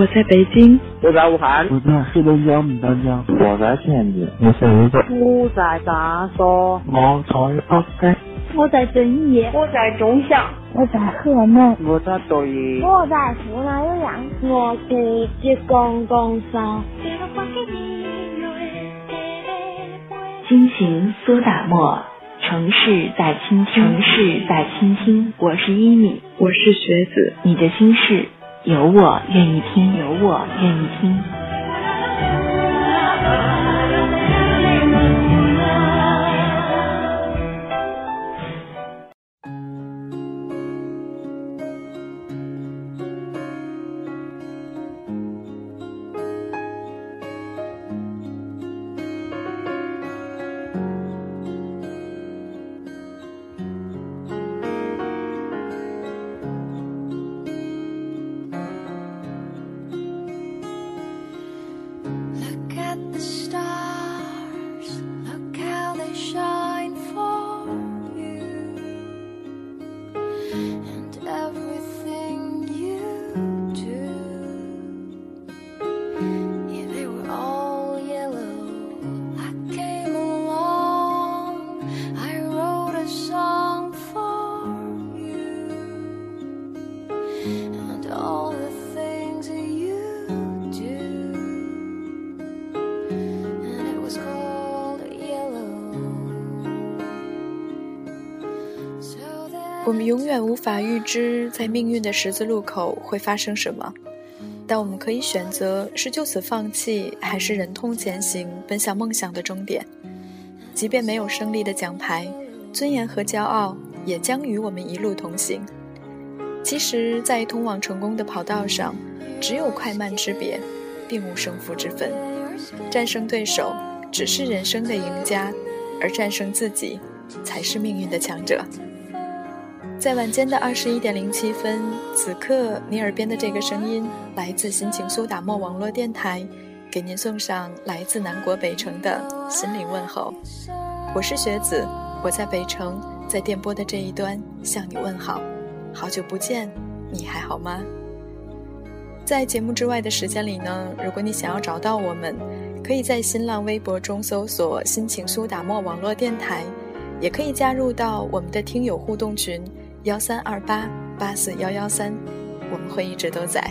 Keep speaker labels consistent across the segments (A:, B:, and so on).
A: 我在北京，
B: 我在武汉，
C: 我在黑龙江牡丹江，
D: 我在天津，
C: 我在泸州，
E: 我在长沙，
C: 我在北京，
F: 我在遵义，
G: 我在中祥，
F: 我在河南，
B: 我在抖音，
F: 我在湖南岳阳，
H: 我在浙江江山。
I: 心情苏打沫，城市在倾听，城市在倾听。我是一米，
A: 我是学子，
I: 你的心事有我愿意听，有我愿意听。
J: 我们永远无法预知在命运的十字路口会发生什么，但我们可以选择是就此放弃，还是忍痛前行，奔向梦想的终点。即便没有胜利的奖牌，尊严和骄傲也将与我们一路同行。其实，在通往成功的跑道上，只有快慢之别，并无胜负之分。战胜对手只是人生的赢家，而战胜自己才是命运的强者。在晚间的二十一点零七分，此刻你耳边的这个声音来自心情苏打沫网络电台，给您送上来自南国北城的心灵问候。我是学子，我在北城，在电波的这一端向你问好，好久不见，你还好吗？在节目之外的时间里呢，如果你想要找到我们，可以在新浪微博中搜索“心情苏打沫网络电台”，也可以加入到我们的听友互动群。幺三二八八四幺幺三，我们会一直都在。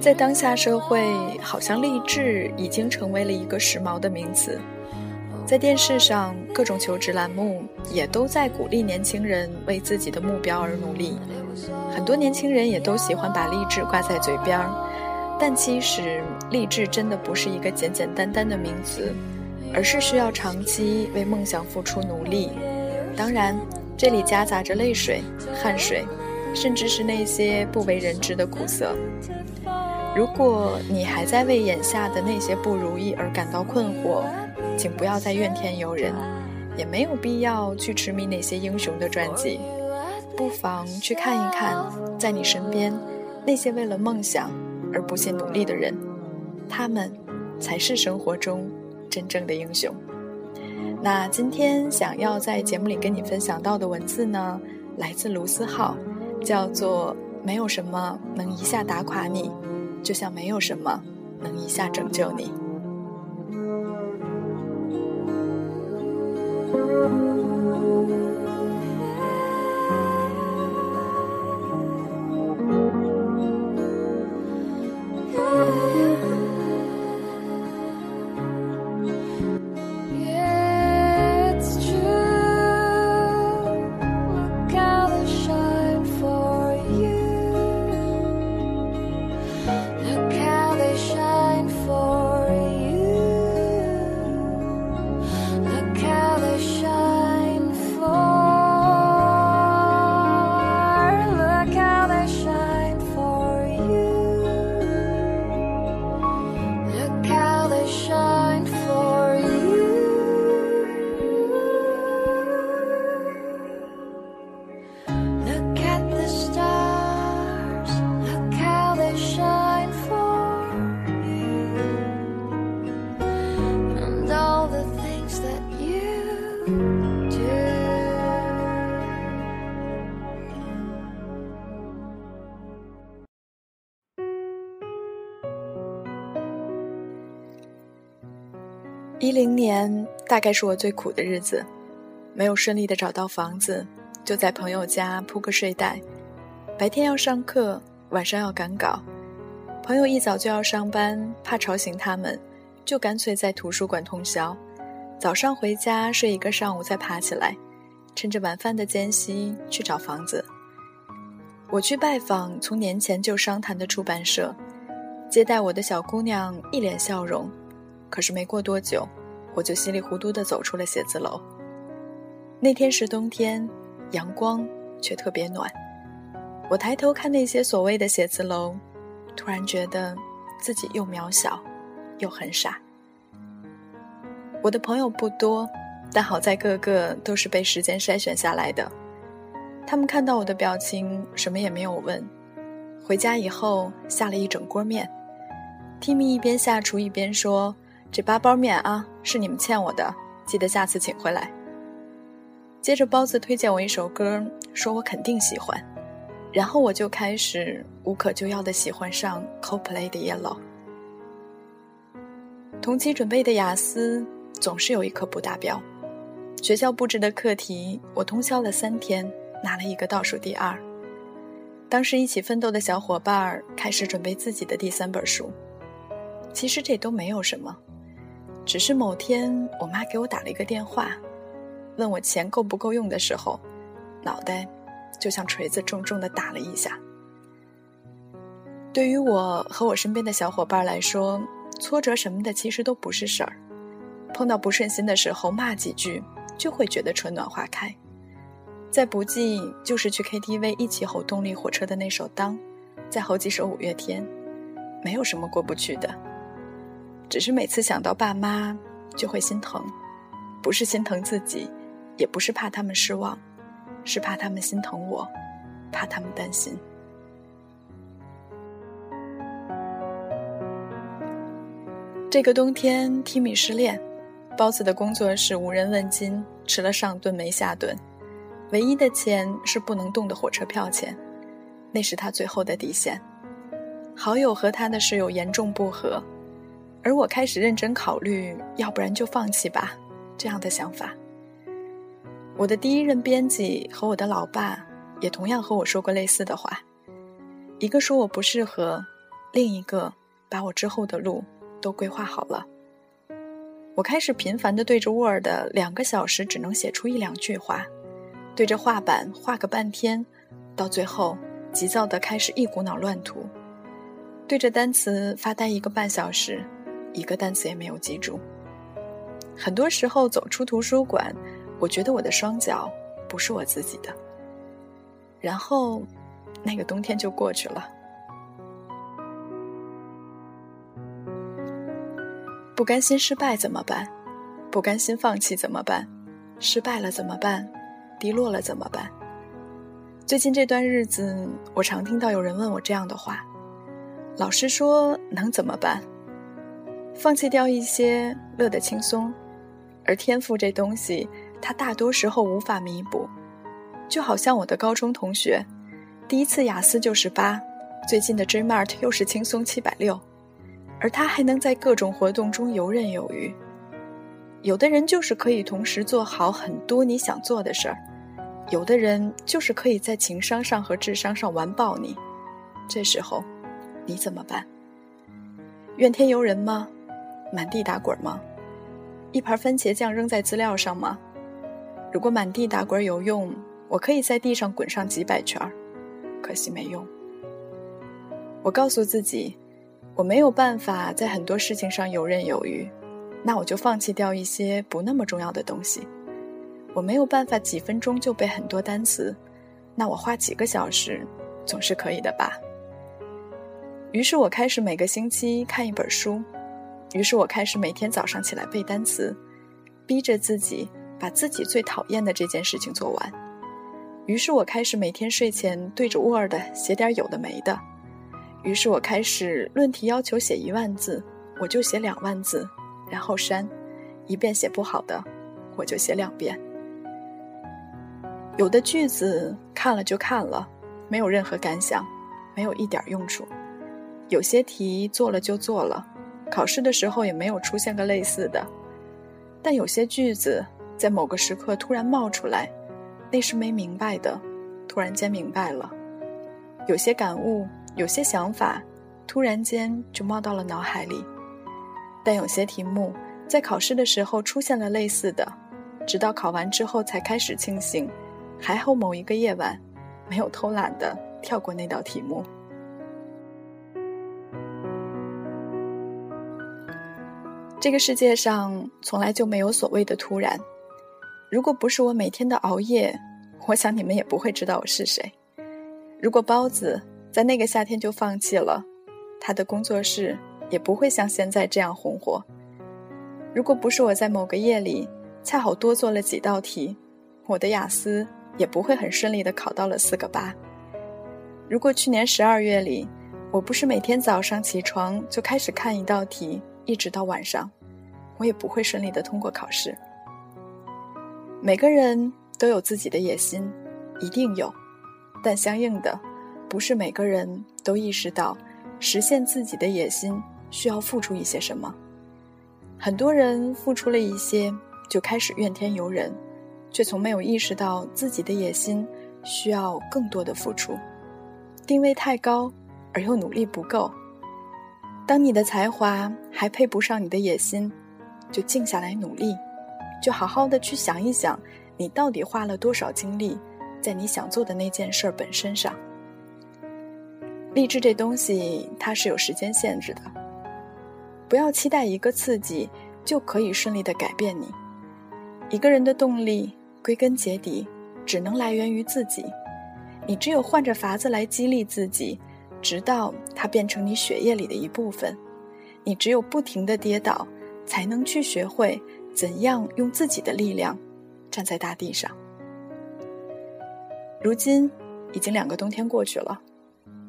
J: 在当下社会，好像励志已经成为了一个时髦的名词。在电视上，各种求职栏目也都在鼓励年轻人为自己的目标而努力。很多年轻人也都喜欢把励志挂在嘴边儿，但其实励志真的不是一个简简单单的名词，而是需要长期为梦想付出努力。当然，这里夹杂着泪水、汗水，甚至是那些不为人知的苦涩。如果你还在为眼下的那些不如意而感到困惑，请不要再怨天尤人，也没有必要去痴迷那些英雄的传记，不妨去看一看，在你身边那些为了梦想而不懈努力的人，他们才是生活中真正的英雄。那今天想要在节目里跟你分享到的文字呢，来自卢思浩，叫做“没有什么能一下打垮你，就像没有什么能一下拯救你。” Thank you. 一零年大概是我最苦的日子，没有顺利的找到房子，就在朋友家铺个睡袋。白天要上课，晚上要赶稿。朋友一早就要上班，怕吵醒他们，就干脆在图书馆通宵。早上回家睡一个上午，再爬起来，趁着晚饭的间隙去找房子。我去拜访从年前就商谈的出版社，接待我的小姑娘一脸笑容，可是没过多久，我就稀里糊涂地走出了写字楼。那天是冬天，阳光却特别暖。我抬头看那些所谓的写字楼，突然觉得自己又渺小，又很傻。我的朋友不多，但好在个个都是被时间筛选下来的。他们看到我的表情，什么也没有问。回家以后下了一整锅面，Timmy 一边下厨一边说：“这八包面啊，是你们欠我的，记得下次请回来。”接着包子推荐我一首歌，说我肯定喜欢，然后我就开始无可救药的喜欢上 CoPlay 的 Yellow。同期准备的雅思总是有一科不达标，学校布置的课题我通宵了三天。拿了一个倒数第二。当时一起奋斗的小伙伴开始准备自己的第三本书。其实这都没有什么，只是某天我妈给我打了一个电话，问我钱够不够用的时候，脑袋就像锤子重重的打了一下。对于我和我身边的小伙伴来说，挫折什么的其实都不是事儿，碰到不顺心的时候骂几句，就会觉得春暖花开。再不济就是去 KTV 一起吼动力火车的那首《当》，再吼几首五月天，没有什么过不去的。只是每次想到爸妈，就会心疼，不是心疼自己，也不是怕他们失望，是怕他们心疼我，怕他们担心。这个冬天，Timmy 失恋，包子的工作是无人问津，吃了上顿没下顿。唯一的钱是不能动的火车票钱，那是他最后的底线。好友和他的室友严重不和，而我开始认真考虑，要不然就放弃吧这样的想法。我的第一任编辑和我的老爸也同样和我说过类似的话，一个说我不适合，另一个把我之后的路都规划好了。我开始频繁的对着 Word，两个小时只能写出一两句话。对着画板画个半天，到最后急躁的开始一股脑乱涂；对着单词发呆一个半小时，一个单词也没有记住。很多时候走出图书馆，我觉得我的双脚不是我自己的。然后，那个冬天就过去了。不甘心失败怎么办？不甘心放弃怎么办？失败了怎么办？低落了怎么办？最近这段日子，我常听到有人问我这样的话。老师说能怎么办？放弃掉一些，乐得轻松。而天赋这东西，它大多时候无法弥补。就好像我的高中同学，第一次雅思就是八，最近的 g mart 又是轻松七百六，而他还能在各种活动中游刃有余。有的人就是可以同时做好很多你想做的事儿。有的人就是可以在情商上和智商上完爆你，这时候，你怎么办？怨天尤人吗？满地打滚吗？一盘番茄酱扔在资料上吗？如果满地打滚有用，我可以在地上滚上几百圈儿，可惜没用。我告诉自己，我没有办法在很多事情上游刃有余，那我就放弃掉一些不那么重要的东西。我没有办法几分钟就背很多单词，那我花几个小时总是可以的吧。于是我开始每个星期看一本书，于是我开始每天早上起来背单词，逼着自己把自己最讨厌的这件事情做完。于是我开始每天睡前对着 Word 写点有的没的，于是我开始论题要求写一万字，我就写两万字，然后删，一遍写不好的，我就写两遍。有的句子看了就看了，没有任何感想，没有一点用处；有些题做了就做了，考试的时候也没有出现个类似的，但有些句子在某个时刻突然冒出来，那时没明白的，突然间明白了；有些感悟，有些想法，突然间就冒到了脑海里。但有些题目在考试的时候出现了类似的，直到考完之后才开始清醒，还好某一个夜晚，没有偷懒的跳过那道题目。这个世界上从来就没有所谓的突然。如果不是我每天的熬夜，我想你们也不会知道我是谁。如果包子在那个夏天就放弃了，他的工作室也不会像现在这样红火。如果不是我在某个夜里恰好多做了几道题，我的雅思也不会很顺利的考到了四个八。如果去年十二月里，我不是每天早上起床就开始看一道题。一直到晚上，我也不会顺利的通过考试。每个人都有自己的野心，一定有，但相应的，不是每个人都意识到实现自己的野心需要付出一些什么。很多人付出了一些，就开始怨天尤人，却从没有意识到自己的野心需要更多的付出。定位太高，而又努力不够。当你的才华还配不上你的野心，就静下来努力，就好好的去想一想，你到底花了多少精力在你想做的那件事本身上。励志这东西它是有时间限制的，不要期待一个刺激就可以顺利的改变你。一个人的动力归根结底只能来源于自己，你只有换着法子来激励自己。直到它变成你血液里的一部分，你只有不停的跌倒，才能去学会怎样用自己的力量站在大地上。如今已经两个冬天过去了，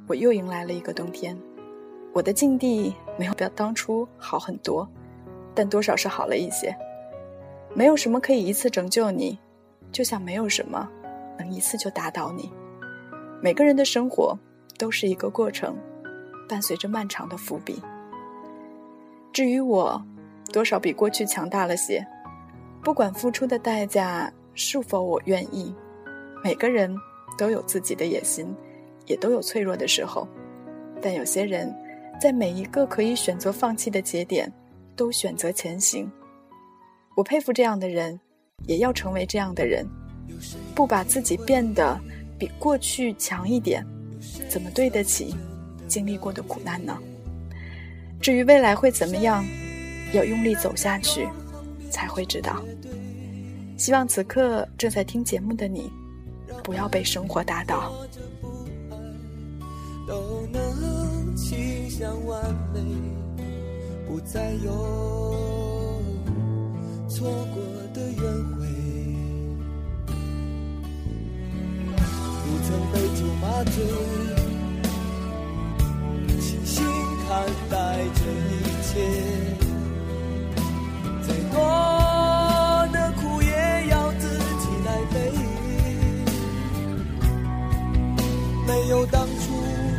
J: 我又迎来了一个冬天。我的境地没有比当初好很多，但多少是好了一些。没有什么可以一次拯救你，就像没有什么能一次就打倒你。每个人的生活。都是一个过程，伴随着漫长的伏笔。至于我，多少比过去强大了些，不管付出的代价是否我愿意。每个人都有自己的野心，也都有脆弱的时候。但有些人，在每一个可以选择放弃的节点，都选择前行。我佩服这样的人，也要成为这样的人，不把自己变得比过去强一点。怎么对得起经历过的苦难呢？至于未来会怎么样，要用力走下去，才会知道。希望此刻正在听节目的你，不要被生活打倒。都能倾向完美，不再有错过的约会，酒麻醉。看待这一切，再多的苦也要自己来背。没有当初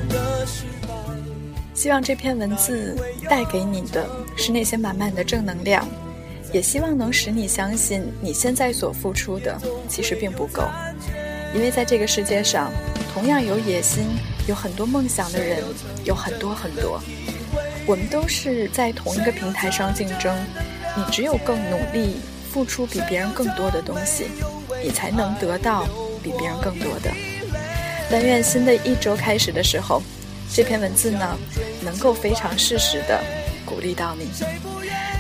J: 的失败。希望这篇文字带给你的是那些满满的正能量，也希望能使你相信你现在所付出的其实并不够，因为在这个世界上，同样有野心。有很多梦想的人，有很多很多。我们都是在同一个平台上竞争。你只有更努力，付出比别人更多的东西，你才能得到比别人更多的。但愿新的一周开始的时候，这篇文字呢，能够非常适时的鼓励到你。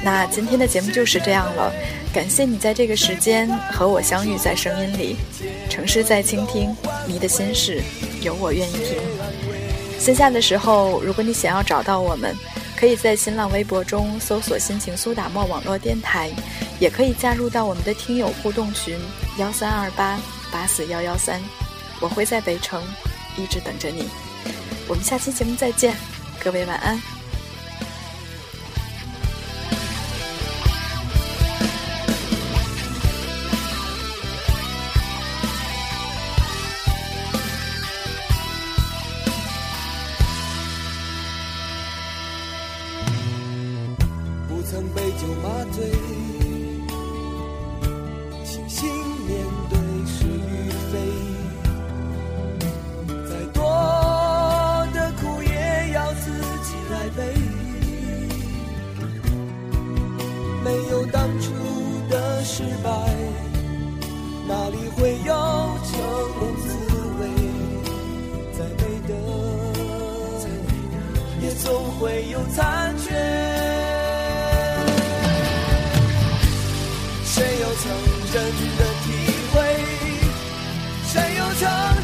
J: 那今天的节目就是这样了，感谢你在这个时间和我相遇在声音里，城市在倾听你的心事。有我愿意听。线下的时候，如果你想要找到我们，可以在新浪微博中搜索“心情苏打沫网络电台”，也可以加入到我们的听友互动群幺三二八八四幺幺三，我会在北城一直等着你。我们下期节目再见，各位晚安。
A: 总会有残缺。谁又曾真的体会？谁又曾？